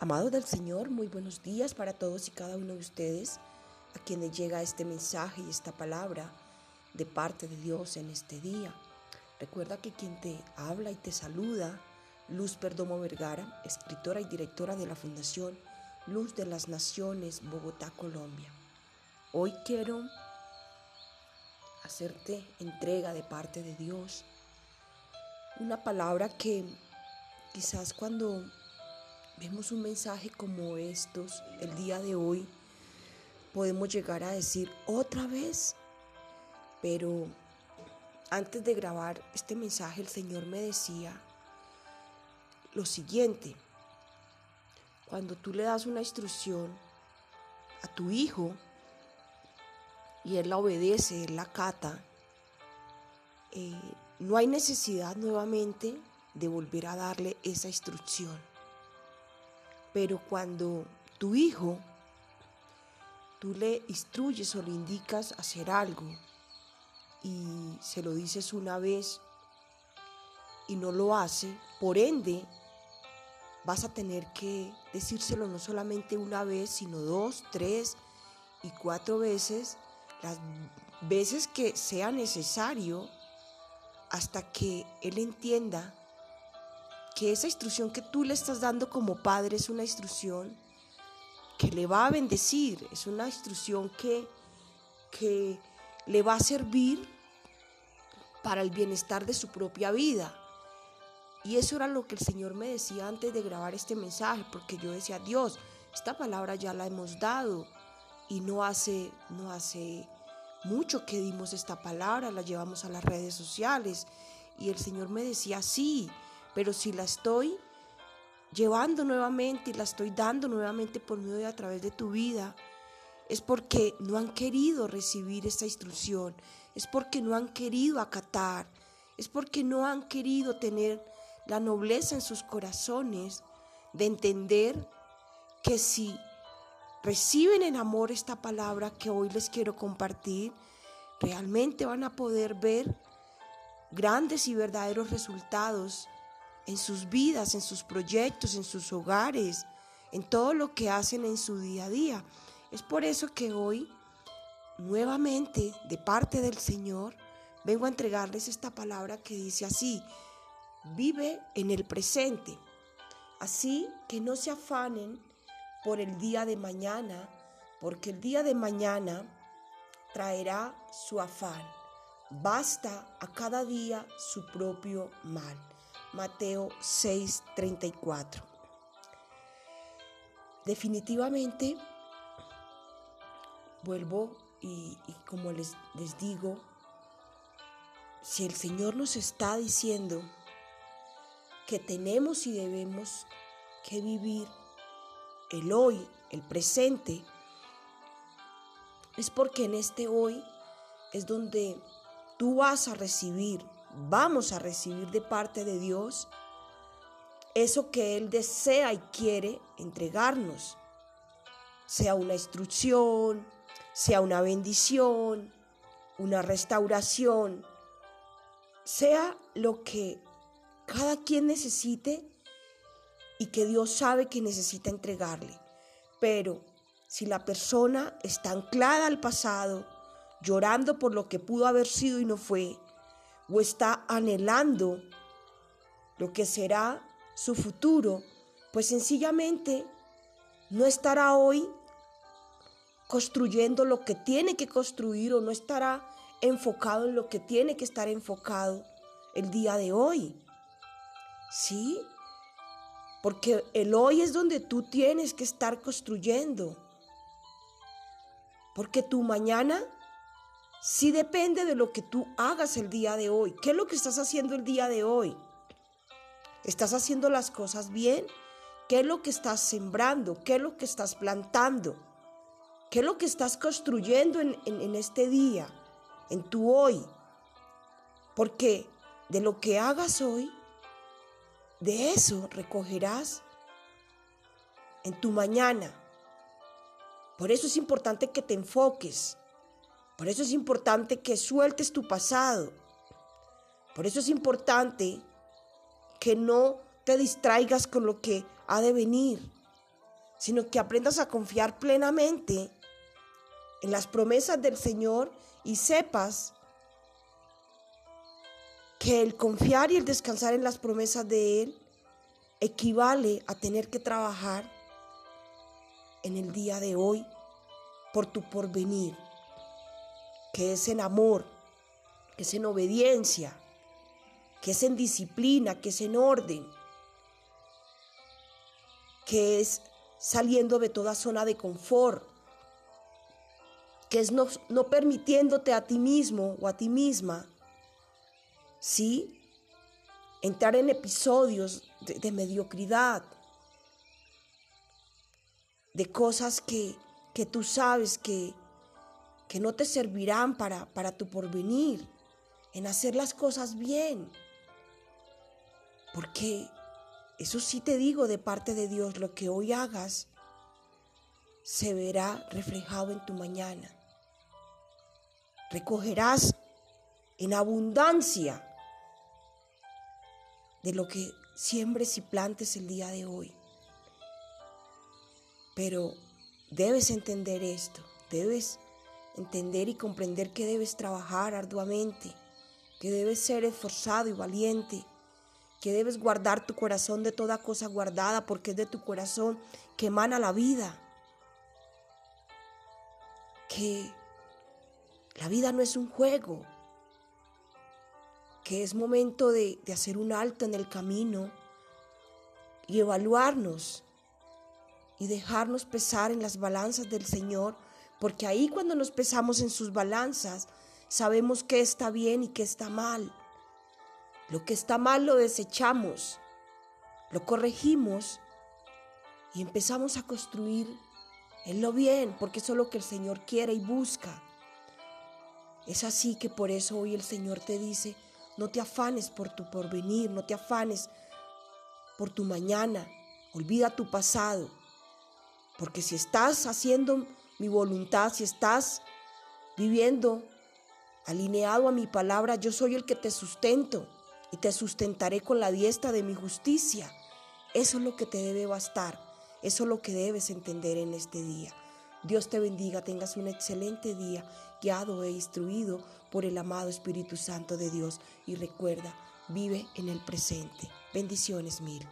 Amados del Señor, muy buenos días para todos y cada uno de ustedes a quienes llega este mensaje y esta palabra de parte de Dios en este día. Recuerda que quien te habla y te saluda, Luz Perdomo Vergara, escritora y directora de la Fundación Luz de las Naciones, Bogotá, Colombia. Hoy quiero hacerte entrega de parte de Dios. Una palabra que quizás cuando vemos un mensaje como estos el día de hoy, podemos llegar a decir otra vez, pero antes de grabar este mensaje el Señor me decía lo siguiente, cuando tú le das una instrucción a tu hijo y él la obedece, él la cata, eh, no hay necesidad nuevamente de volver a darle esa instrucción. Pero cuando tu hijo, tú le instruyes o le indicas hacer algo y se lo dices una vez y no lo hace, por ende vas a tener que decírselo no solamente una vez, sino dos, tres y cuatro veces, las veces que sea necesario, hasta que él entienda que esa instrucción que tú le estás dando como padre es una instrucción que le va a bendecir, es una instrucción que, que le va a servir para el bienestar de su propia vida. Y eso era lo que el Señor me decía antes de grabar este mensaje, porque yo decía, Dios, esta palabra ya la hemos dado y no hace, no hace mucho que dimos esta palabra, la llevamos a las redes sociales. Y el Señor me decía, sí, pero si la estoy llevando nuevamente y la estoy dando nuevamente por medio de a través de tu vida, es porque no han querido recibir esta instrucción, es porque no han querido acatar, es porque no han querido tener la nobleza en sus corazones de entender que si reciben en amor esta palabra que hoy les quiero compartir, realmente van a poder ver grandes y verdaderos resultados en sus vidas, en sus proyectos, en sus hogares, en todo lo que hacen en su día a día. Es por eso que hoy, nuevamente, de parte del Señor, vengo a entregarles esta palabra que dice así, vive en el presente, así que no se afanen por el día de mañana, porque el día de mañana traerá su afán. Basta a cada día su propio mal. Mateo 6:34. Definitivamente, vuelvo y, como les, les digo, si el Señor nos está diciendo que tenemos y debemos que vivir el hoy, el presente, es porque en este hoy es donde tú vas a recibir vamos a recibir de parte de Dios eso que Él desea y quiere entregarnos, sea una instrucción, sea una bendición, una restauración, sea lo que cada quien necesite y que Dios sabe que necesita entregarle. Pero si la persona está anclada al pasado, llorando por lo que pudo haber sido y no fue, o está anhelando lo que será su futuro, pues sencillamente no estará hoy construyendo lo que tiene que construir o no estará enfocado en lo que tiene que estar enfocado el día de hoy. ¿Sí? Porque el hoy es donde tú tienes que estar construyendo. Porque tu mañana si depende de lo que tú hagas el día de hoy. ¿Qué es lo que estás haciendo el día de hoy? ¿Estás haciendo las cosas bien? ¿Qué es lo que estás sembrando? ¿Qué es lo que estás plantando? ¿Qué es lo que estás construyendo en, en este día, en tu hoy? Porque de lo que hagas hoy, de eso recogerás en tu mañana. Por eso es importante que te enfoques por eso es importante que sueltes tu pasado. Por eso es importante que no te distraigas con lo que ha de venir. sino que aprendas a confiar plenamente en las promesas del Señor y sepas que el confiar y el descansar en las promesas de Él equivale a tener que trabajar en el día de hoy por tu porvenir, que es en amor, que es en obediencia, que es en disciplina, que es en orden, que es saliendo de toda zona de confort, que es no, no permitiéndote a ti mismo o a ti misma, ¿sí? Entrar en episodios de, mediocridad, de cosas que, que tú sabes que, que no te servirán para, para tu porvenir, en hacer las cosas bien. Porque eso sí te digo de parte de Dios, lo que hoy hagas se verá reflejado en tu mañana. Recogerás en abundancia de lo que siembres y plantes el día de hoy. Pero debes entender esto, debes entender y comprender que debes trabajar arduamente, que debes ser esforzado y valiente, que debes guardar tu corazón de toda cosa guardada, porque es de tu corazón que emana la vida. Que la vida no es un juego, que es momento de, hacer un alto en el camino y evaluarnos y dejarnos pesar en las balanzas del Señor, porque ahí cuando nos pesamos en sus balanzas, sabemos qué está bien y qué está mal. Lo que está mal lo desechamos, lo corregimos y empezamos a construir en lo bien, porque eso es lo que el Señor quiere y busca. Es así que por eso hoy el Señor te dice, no te afanes por tu porvenir, no te afanes por tu mañana, olvida tu pasado, porque si estás haciendo mi voluntad, si estás viviendo alineado a mi palabra, yo soy el que te sustento y te sustentaré con la diestra de mi justicia. Eso es lo que te debe bastar, eso es lo que debes entender en este día. Dios te bendiga, tengas un excelente día, guiado e instruido por el amado Espíritu Santo de Dios. Y recuerda, vive en el presente. Bendiciones mil.